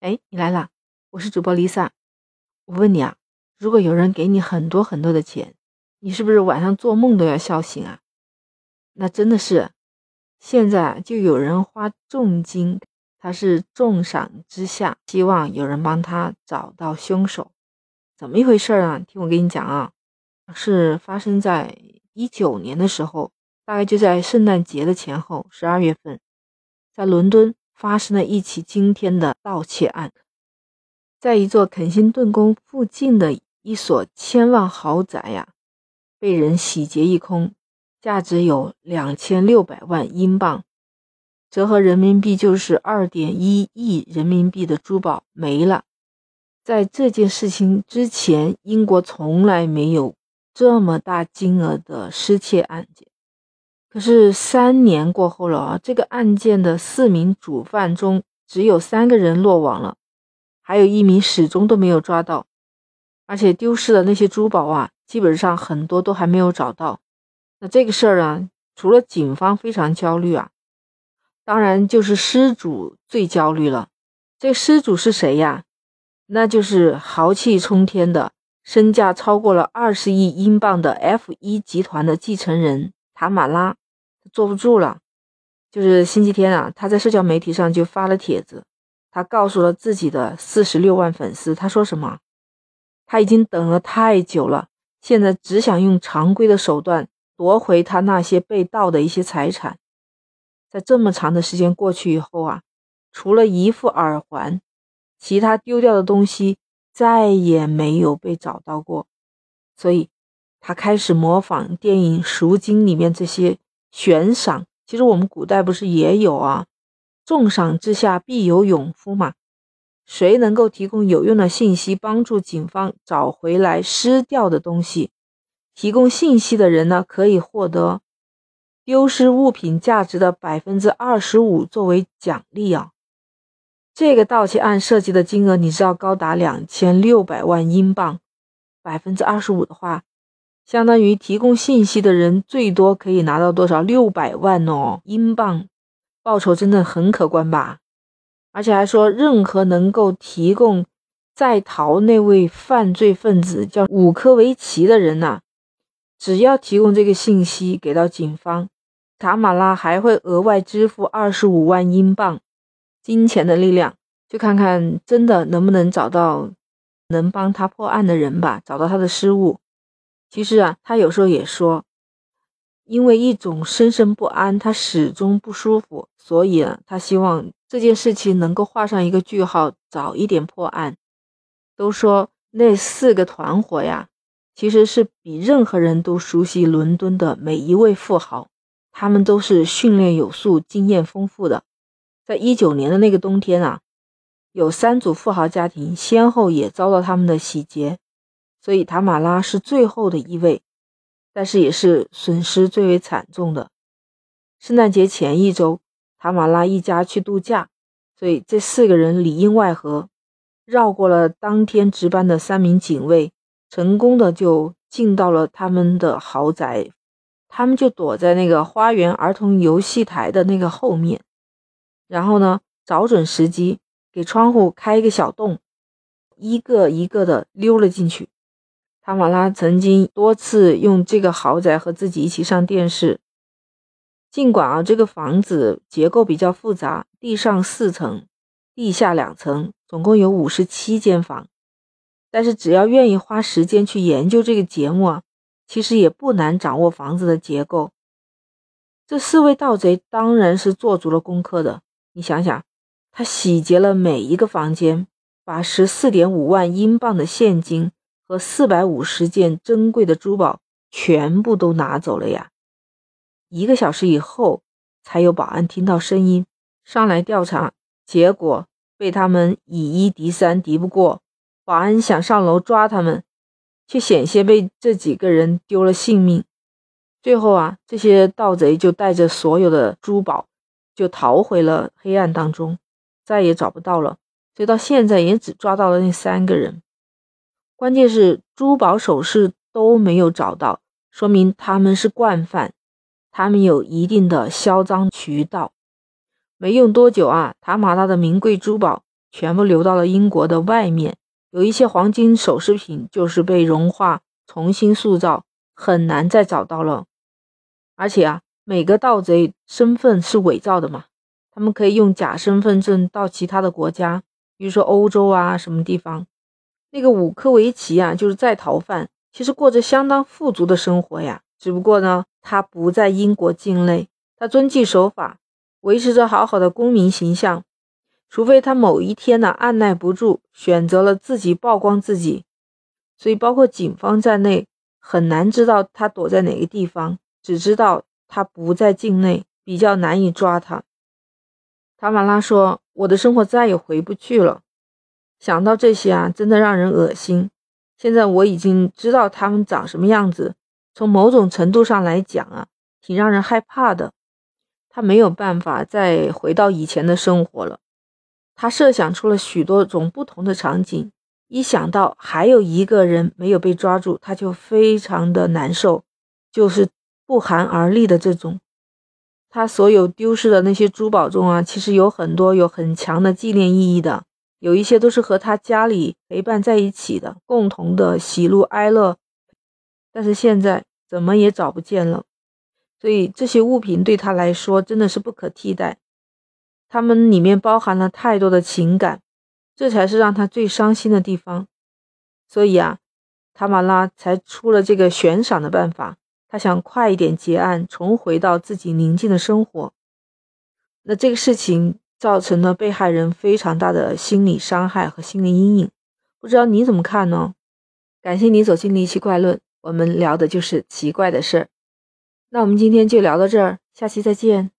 哎，你来啦！我是主播 Lisa。我问你啊，如果有人给你很多很多的钱，你是不是晚上做梦都要笑醒啊？那真的是，现在就有人花重金，他是重赏之下，希望有人帮他找到凶手。怎么一回事啊？听我给你讲啊，是发生在一九年的时候，大概就在圣诞节的前后，十二月份，在伦敦。发生了一起惊天的盗窃案，在一座肯辛顿宫附近的一所千万豪宅呀，被人洗劫一空，价值有两千六百万英镑，折合人民币就是二点一亿人民币的珠宝没了。在这件事情之前，英国从来没有这么大金额的失窃案件。可是三年过后了啊，这个案件的四名主犯中只有三个人落网了，还有一名始终都没有抓到，而且丢失的那些珠宝啊，基本上很多都还没有找到。那这个事儿啊，除了警方非常焦虑啊，当然就是失主最焦虑了。这失主是谁呀？那就是豪气冲天的、身价超过了二十亿英镑的 F 一集团的继承人塔马拉。坐不住了，就是星期天啊，他在社交媒体上就发了帖子，他告诉了自己的四十六万粉丝，他说什么？他已经等了太久了，现在只想用常规的手段夺回他那些被盗的一些财产。在这么长的时间过去以后啊，除了一副耳环，其他丢掉的东西再也没有被找到过，所以他开始模仿电影《赎金》里面这些。悬赏，其实我们古代不是也有啊？重赏之下必有勇夫嘛。谁能够提供有用的信息，帮助警方找回来失掉的东西？提供信息的人呢，可以获得丢失物品价值的百分之二十五作为奖励啊。这个盗窃案涉及的金额，你知道高达两千六百万英镑，百分之二十五的话。相当于提供信息的人最多可以拿到多少？六百万哦，英镑，报酬真的很可观吧？而且还说，任何能够提供在逃那位犯罪分子叫伍科维奇的人呐，只要提供这个信息给到警方，塔马拉还会额外支付二十五万英镑。金钱的力量，就看看真的能不能找到能帮他破案的人吧，找到他的失误。其实啊，他有时候也说，因为一种深深不安，他始终不舒服，所以啊，他希望这件事情能够画上一个句号，早一点破案。都说那四个团伙呀，其实是比任何人都熟悉伦敦的每一位富豪，他们都是训练有素、经验丰富的。在一九年的那个冬天啊，有三组富豪家庭先后也遭到他们的洗劫。所以塔马拉是最后的一位，但是也是损失最为惨重的。圣诞节前一周，塔马拉一家去度假，所以这四个人里应外合，绕过了当天值班的三名警卫，成功的就进到了他们的豪宅。他们就躲在那个花园儿童游戏台的那个后面，然后呢，找准时机给窗户开一个小洞，一个一个的溜了进去。塔马拉曾经多次用这个豪宅和自己一起上电视。尽管啊，这个房子结构比较复杂，地上四层，地下两层，总共有五十七间房。但是只要愿意花时间去研究这个节目啊，其实也不难掌握房子的结构。这四位盗贼当然是做足了功课的。你想想，他洗劫了每一个房间，把十四点五万英镑的现金。和四百五十件珍贵的珠宝全部都拿走了呀！一个小时以后，才有保安听到声音上来调查，结果被他们以一敌三，敌不过。保安想上楼抓他们，却险些被这几个人丢了性命。最后啊，这些盗贼就带着所有的珠宝就逃回了黑暗当中，再也找不到了。所以到现在也只抓到了那三个人。关键是珠宝首饰都没有找到，说明他们是惯犯，他们有一定的销赃渠道。没用多久啊，塔马拉的名贵珠宝全部流到了英国的外面。有一些黄金首饰品就是被融化，重新塑造，很难再找到了。而且啊，每个盗贼身份是伪造的嘛，他们可以用假身份证到其他的国家，比如说欧洲啊什么地方。那个武科维奇啊，就是在逃犯，其实过着相当富足的生活呀。只不过呢，他不在英国境内，他遵纪守法，维持着好好的公民形象。除非他某一天呢按耐不住，选择了自己曝光自己，所以包括警方在内很难知道他躲在哪个地方，只知道他不在境内，比较难以抓他。塔马拉说：“我的生活再也回不去了。”想到这些啊，真的让人恶心。现在我已经知道他们长什么样子，从某种程度上来讲啊，挺让人害怕的。他没有办法再回到以前的生活了。他设想出了许多种不同的场景，一想到还有一个人没有被抓住，他就非常的难受，就是不寒而栗的这种。他所有丢失的那些珠宝中啊，其实有很多有很强的纪念意义的。有一些都是和他家里陪伴在一起的，共同的喜怒哀乐，但是现在怎么也找不见了，所以这些物品对他来说真的是不可替代，他们里面包含了太多的情感，这才是让他最伤心的地方。所以啊，塔马拉才出了这个悬赏的办法，他想快一点结案，重回到自己宁静的生活。那这个事情。造成了被害人非常大的心理伤害和心理阴影，不知道你怎么看呢？感谢你走进离奇怪论，我们聊的就是奇怪的事儿。那我们今天就聊到这儿，下期再见。